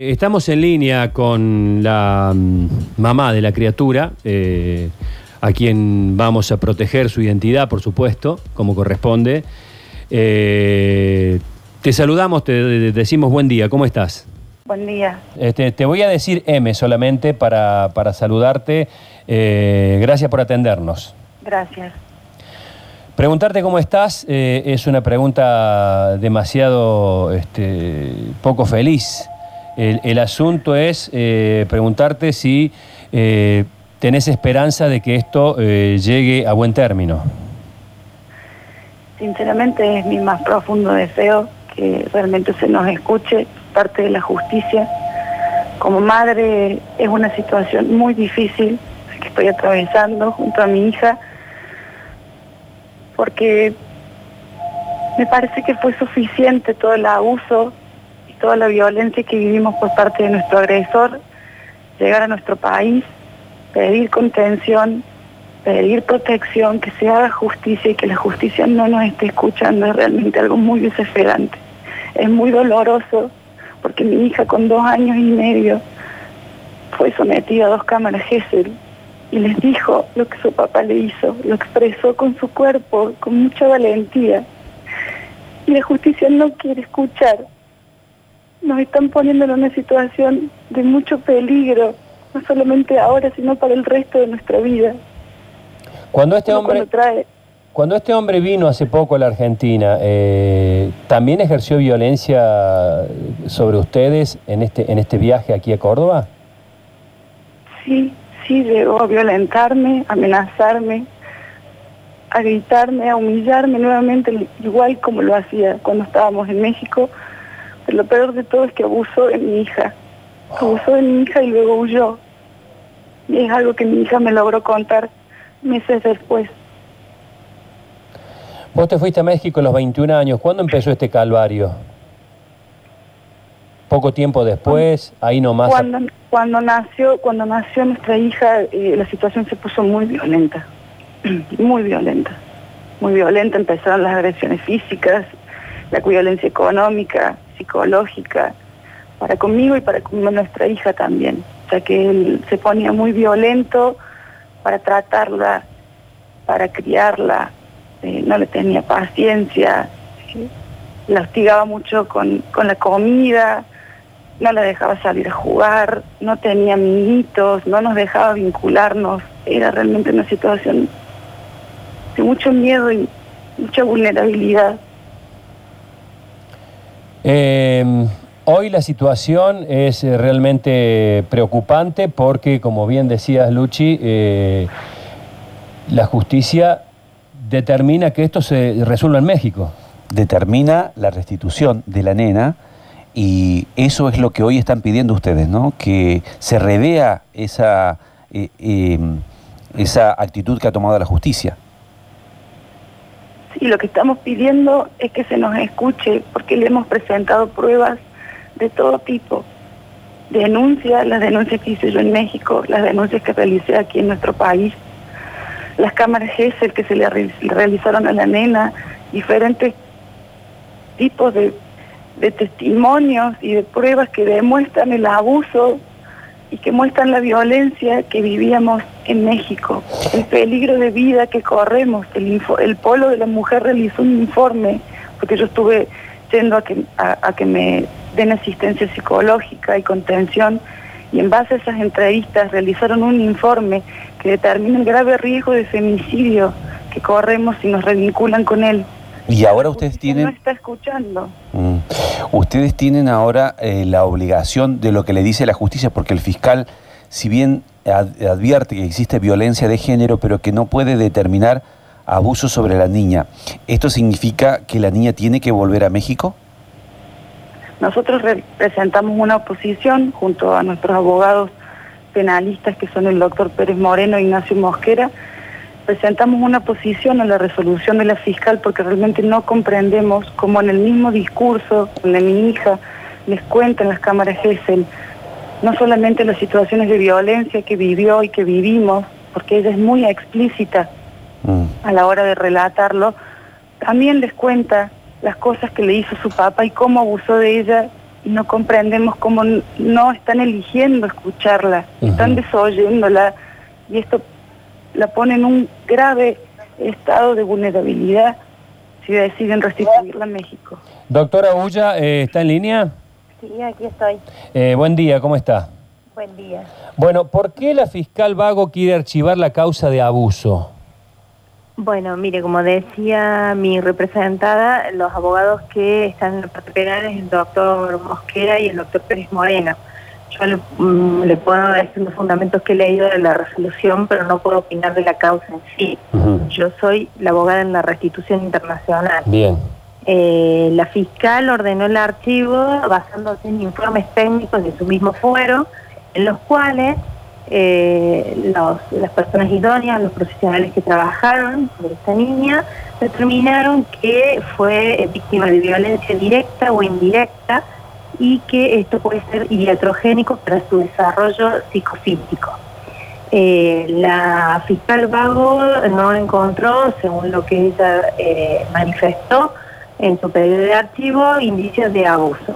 Estamos en línea con la mm, mamá de la criatura, eh, a quien vamos a proteger su identidad, por supuesto, como corresponde. Eh, te saludamos, te decimos buen día, ¿cómo estás? Buen día. Este, te voy a decir M solamente para, para saludarte. Eh, gracias por atendernos. Gracias. Preguntarte cómo estás eh, es una pregunta demasiado este, poco feliz. El, asunto es eh, preguntarte si eh, tenés esperanza de que esto eh, llegue a buen término. Sinceramente es mi más profundo deseo que realmente se nos escuche parte de la justicia. Como madre es una situación muy difícil que estoy atravesando junto a mi hija porque me parece que fue suficiente todo el abuso toda la violencia que vivimos por parte de nuestro agresor, llegar a nuestro país, pedir contención, pedir protección, que se haga justicia y que la justicia no nos esté escuchando es realmente algo muy desesperante. Es muy doloroso porque mi hija con dos años y medio fue sometida a dos cámaras Gesell y les dijo lo que su papá le hizo, lo expresó con su cuerpo, con mucha valentía. Y la justicia no quiere escuchar. Nos están poniendo en una situación de mucho peligro, no solamente ahora, sino para el resto de nuestra vida. Cuando este hombre, cuando trae cuando este hombre vino hace poco a la Argentina, eh, ¿también ejerció violencia sobre ustedes en este, en este viaje aquí a Córdoba? Sí, sí, llegó a violentarme, amenazarme, a gritarme, a humillarme nuevamente, igual como lo hacía cuando estábamos en México. Lo peor de todo es que abusó de mi hija. Abusó de mi hija y luego huyó. Y es algo que mi hija me logró contar meses después. Vos te fuiste a México a los 21 años. ¿Cuándo empezó este calvario? Poco tiempo después, ahí nomás. Cuando, cuando nació, cuando nació nuestra hija, eh, la situación se puso muy violenta, muy violenta, muy violenta. Empezaron las agresiones físicas, la violencia económica, psicológica, para conmigo y para nuestra hija también. Sea que él se ponía muy violento para tratarla, para criarla, eh, no le tenía paciencia, eh, la hostigaba mucho con, con la comida, no la dejaba salir a jugar, no tenía amiguitos, no nos dejaba vincularnos. Era realmente una situación de mucho miedo y mucha vulnerabilidad. Eh, hoy la situación es eh, realmente preocupante porque, como bien decías, Luchi, eh, la justicia determina que esto se resuelva en México. determina la restitución de la nena y eso es lo que hoy están pidiendo ustedes, ¿no? Que se revea esa, eh, eh, esa actitud que ha tomado la justicia. Y lo que estamos pidiendo es que se nos escuche, porque le hemos presentado pruebas de todo tipo. Denuncias, las denuncias que hice yo en México, las denuncias que realicé aquí en nuestro país, las cámaras GESEL que se le re- realizaron a la nena, diferentes tipos de testimonios y de pruebas que demuestran el abuso y que muestran la violencia que vivíamos en México, el peligro de vida que corremos. El, el Polo de la Mujer realizó un informe, porque yo estuve yendo a que, a, a que me den asistencia psicológica y contención, y en base a esas entrevistas realizaron un informe que determina el grave riesgo de femicidio que corremos si nos revinculan con él. Y ahora ustedes justicia No tienen, está escuchando. mm, ustedes tienen ahora eh, la obligación de lo que le dice la justicia, porque el fiscal, si bien ad- advierte que existe violencia de género, pero que no puede determinar abuso sobre la niña, ¿esto significa que la niña tiene que volver a México? Nosotros re- presentamos una oposición junto a nuestros abogados penalistas, que son el doctor Pérez Moreno e Ignacio Mosquera. Presentamos una oposición a la resolución de la fiscal porque realmente no comprendemos cómo en el mismo discurso de mi hija les cuentan las cámaras GESEL no solamente las situaciones de violencia que vivió y que vivimos, porque ella es muy explícita Mm. a la hora de relatarlo, también les cuenta las cosas que le hizo su papá y cómo abusó de ella y no comprendemos cómo no están eligiendo escucharla, están desoyéndola y esto la pone en un grave estado de vulnerabilidad si deciden restituirla a México. Doctora Ulla, eh, ¿está en línea? Sí, aquí estoy. Eh, buen día, ¿cómo está? Buen día. Bueno, ¿por qué la fiscal Vago quiere archivar la causa de abuso? Bueno, mire, como decía mi representada, los abogados que están en la parte penal es el doctor Mosquera y el doctor Pérez Moreno. Yo le, mm, le puedo decir los fundamentos que he leído de la resolución, pero no puedo opinar de la causa en sí. Yo soy la abogada en la restitución internacional. Bien. Eh, la fiscal ordenó el archivo basándose en informes técnicos de su mismo fuero, en los cuales eh, los- las personas idóneas, los profesionales que trabajaron sobre esta niña, determinaron que fue víctima de violencia directa o indirecta y que esto puede ser iatrogénico para su desarrollo psicofísico. Eh, la fiscal Vago no encontró, según lo que ella eh, manifestó en su pedido de archivo, indicios de abuso,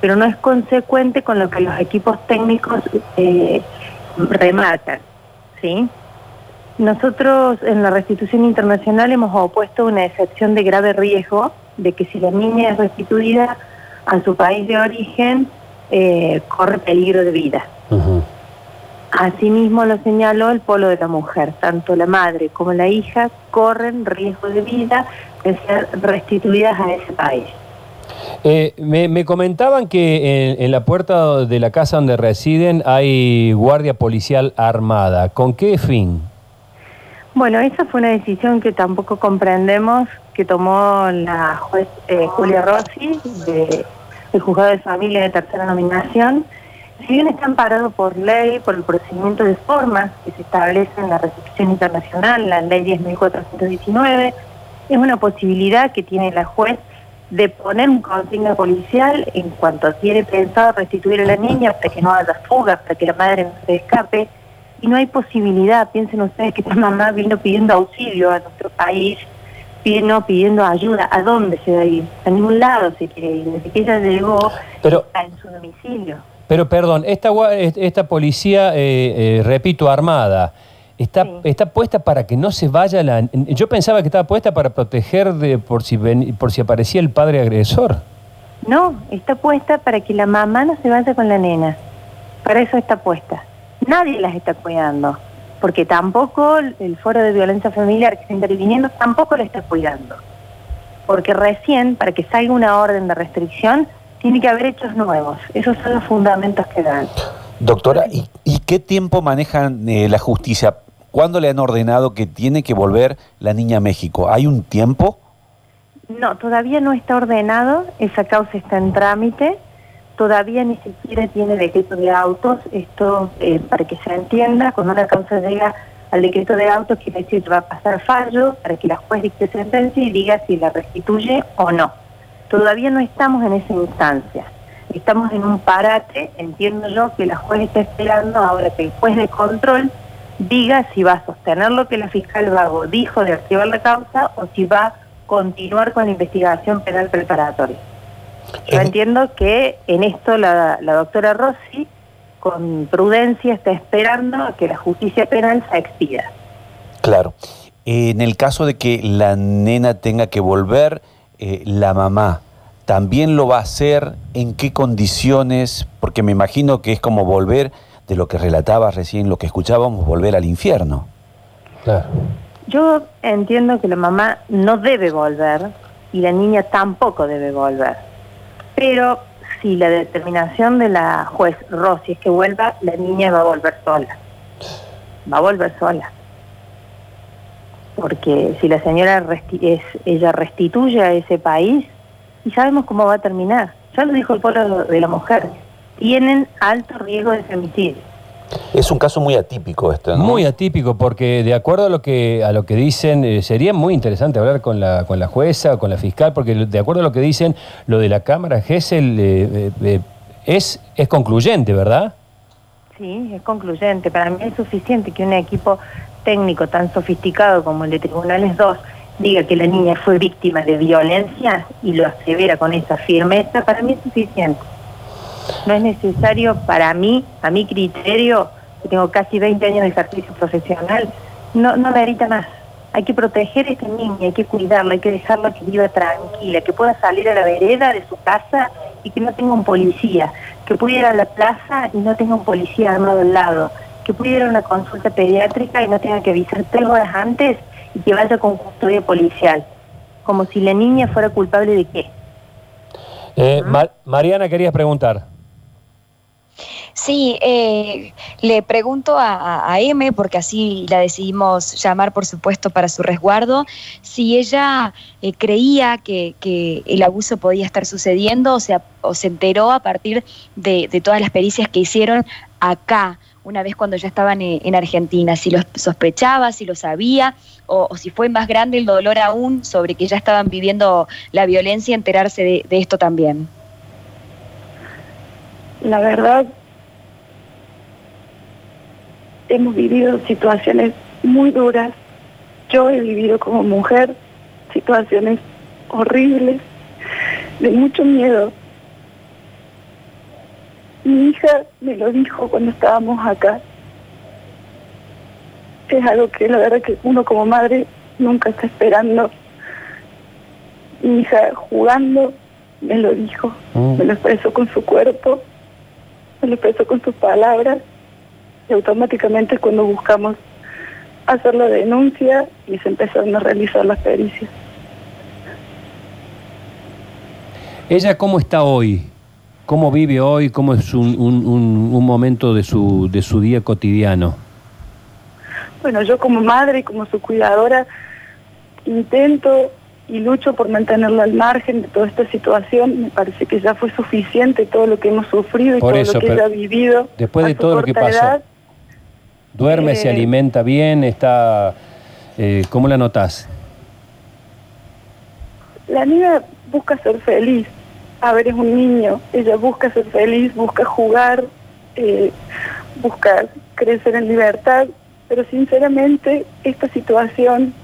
pero no es consecuente con lo que los equipos técnicos eh, remarcan. ¿sí? Nosotros en la restitución internacional hemos opuesto una excepción de grave riesgo de que si la niña es restituida a su país de origen, eh, corre peligro de vida. Ujú. Asimismo lo señaló el polo de la mujer, tanto la madre como la hija corren riesgo de vida de ser restituidas a ese país. Eh, me, me comentaban que en, en la puerta de la casa donde residen hay guardia policial armada. ¿Con qué fin? Bueno, esa fue una decisión que tampoco comprendemos que tomó la juez eh, Julia Rossi de- del juzgado de familia de tercera nominación. Si bien está amparado por ley, por el procedimiento de formas que se establece en la restitución internacional, la ley 10.419, es una posibilidad que tiene la juez de poner un consigna policial en cuanto tiene pensado restituir a la niña para que no haya fuga, para que la madre no se escape. Y no hay posibilidad, piensen ustedes que esta mamá vino pidiendo auxilio a nuestro país, vino pidiendo ayuda. ¿A dónde se va a ir? A ningún lado se quiere ir. Desde que ella llegó, Pero- está en su domicilio. Pero perdón, esta, esta policía, eh, eh, repito, armada, está, Sí. está puesta para que no se vaya la... Yo pensaba que estaba puesta para proteger de, por, si ven- por si aparecía el padre agresor. No, está puesta para que la mamá no se vaya con la nena. Para eso está puesta. Nadie las está cuidando. Porque tampoco el foro de violencia familiar que está interviniendo tampoco la está cuidando. Porque recién, para que salga una orden de restricción, tiene que haber hechos nuevos. Esos son los fundamentos que dan. Doctora, ¿y, y qué tiempo manejan eh, la justicia? ¿Cuándo le han ordenado que tiene que volver la niña a México? ¿Hay un tiempo? No, todavía no está ordenado, esa causa está en trámite, todavía ni siquiera tiene decreto de autos, esto eh, para que se entienda, cuando una causa llega al decreto de autos quiere decir que va a pasar fallo para que la juez dicte sentencia y diga si la restituye o no. Todavía no estamos en esa instancia, estamos en un parate, entiendo yo que la juez está esperando ahora que el juez de control diga si va a sostener lo que la fiscal Vago dijo de archivar la causa o si va a continuar con la investigación penal preparatoria. Yo entiendo que en esto la, la doctora Rossi con prudencia está esperando a que la justicia penal se expida. Claro. En el caso de que la nena tenga que volver, eh, la mamá también lo va a hacer, en qué condiciones, porque me imagino que es como volver, de lo que relatabas recién, lo que escuchábamos, volver al infierno. Claro. Yo entiendo que la mamá no debe volver y la niña tampoco debe volver. Pero si la determinación de la juez Rossi es que vuelva, la niña va a volver sola. Va a volver sola. Porque si la señora es, ella restituye a ese país, y sabemos cómo va a terminar. Ya lo dijo el pueblo de la mujer. Tienen alto riesgo de femicidio. Es un caso muy atípico esto, ¿no? Muy atípico, porque de acuerdo a lo que, a lo que dicen, eh, sería muy interesante hablar con la, con la jueza o con la fiscal, porque de acuerdo a lo que dicen, lo de la Cámara Gesell eh, eh, eh, es, es concluyente, ¿verdad? Sí, es concluyente. Para mí es suficiente que un equipo técnico tan sofisticado como el de Tribunales 2 diga que la niña fue víctima de violencia y lo asevera con esa firmeza, para mí es suficiente. No es necesario para mí, a mi criterio, que tengo casi 20 años de ejercicio profesional, no, no merita más. Hay que proteger a esta niña, hay que cuidarla, hay que dejarla que viva tranquila, que pueda salir a la vereda de su casa y que no tenga un policía, que pueda ir a la plaza y no tenga un policía armado al lado, que pueda ir a una consulta pediátrica y no tenga que avisar tres horas antes y que vaya con custodia policial, como si la niña fuera culpable de qué. Eh, Ma- Mariana, querías preguntar. Sí, eh, le pregunto a, a- M, porque así la decidimos llamar, por supuesto, para su resguardo, si ella eh, creía que, el abuso podía estar sucediendo o, sea, o se enteró a partir de, todas las pericias que hicieron acá, una vez cuando ya estaban eh, en Argentina, si lo sospechaba, si lo sabía, o, si fue más grande el dolor aún sobre que ya estaban viviendo la violencia, enterarse de esto también. La verdad, hemos vivido situaciones muy duras. Yo he vivido como mujer situaciones horribles, de mucho miedo. Mi hija me lo dijo cuando estábamos acá. Es algo que la verdad que uno como madre nunca está esperando. Mi hija jugando me lo dijo, Mm. me lo expresó con su cuerpo, me lo expresó con sus palabras y automáticamente cuando buscamos hacer la denuncia y se empezaron a realizar las pericias. ¿Ella cómo está hoy? ¿Cómo vive hoy? ¿Cómo es un, un- un- un momento de su, de su día cotidiano? Bueno, yo como madre y como su cuidadora intento y lucho por mantenerla al margen de toda esta situación. Me parece que ya fue suficiente todo lo que hemos sufrido y Por todo eso, lo que ella ha vivido. después de todo lo que pasó, edad. ¿Duerme, se Eh, alimenta bien? está eh, ¿Cómo la notás? La niña busca ser feliz. A ver, es un niño. Ella busca ser feliz, busca jugar, eh, busca crecer en libertad. Pero sinceramente, esta situación,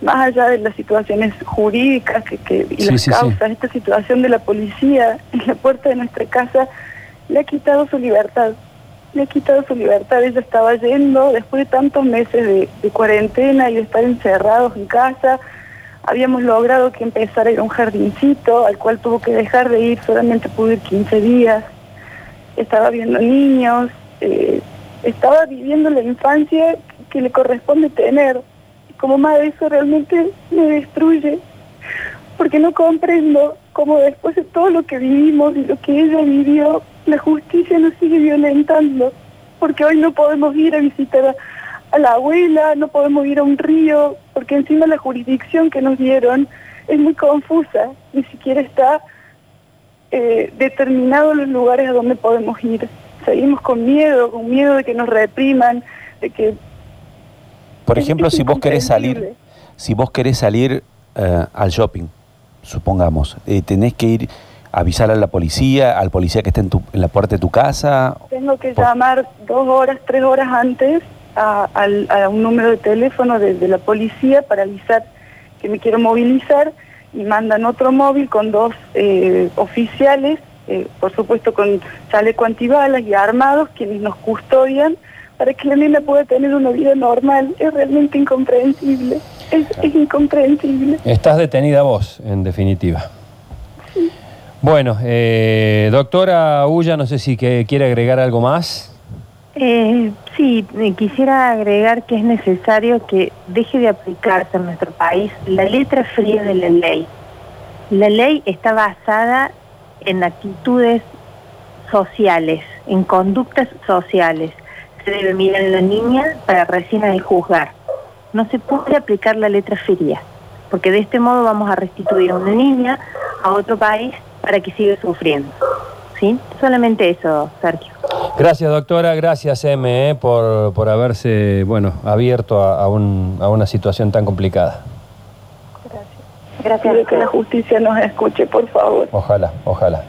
más allá de las situaciones jurídicas que, que- y Sí, las sí, sí. causas, esta situación de la policía en la puerta de nuestra casa, le ha quitado su libertad. Le quitado su libertad. Ella estaba yendo, después de tantos meses de, cuarentena y de estar encerrados en casa, habíamos logrado que empezara a ir a un jardincito al cual tuvo que dejar de ir, solamente pudo ir 15 días. Estaba viendo niños, eh, estaba viviendo la infancia que le corresponde tener. Como madre eso realmente me destruye, porque no comprendo cómo después de todo lo que vivimos y lo que ella vivió, la justicia nos sigue violentando, porque hoy no podemos ir a visitar a, a la abuela, no podemos ir a un río, porque encima la jurisdicción que nos dieron es muy confusa, ni siquiera está eh, determinado los lugares a donde podemos ir. Seguimos con miedo, con miedo de que nos repriman, de que... Por ejemplo, si vos querés salir, si vos querés salir eh, al shopping, supongamos, eh, tenés que ir a avisar a la policía, al policía que está en, tu- en la puerta de tu casa. Tengo que Por- llamar dos horas, tres horas antes a, un número de teléfono de, de la policía para avisar que me quiero movilizar y mandan otro móvil con dos eh, oficiales, eh, por supuesto con chaleco antibalas y armados, quienes nos custodian para que la nena pueda tener una vida normal. Es realmente incomprensible, es, es incomprensible. Estás detenida vos, en definitiva. Bueno, eh, doctora Ulla, no sé si que quiere agregar algo más. Eh, sí, eh, quisiera agregar que es necesario que deje de aplicarse en nuestro país la letra fría de la ley. La ley está basada en actitudes sociales, en conductas sociales. Se debe mirar a la niña para recién ahí juzgar. No se puede aplicar la letra fría, porque de este modo vamos a restituir a una niña a otro país para que siga sufriendo. ¿Sí? Solamente eso, Sergio. Gracias, doctora. Gracias, M, eh, por, por haberse bueno, abierto a, a un- a una situación tan complicada. Pido que la justicia nos escuche, por favor. Ojalá, ojalá.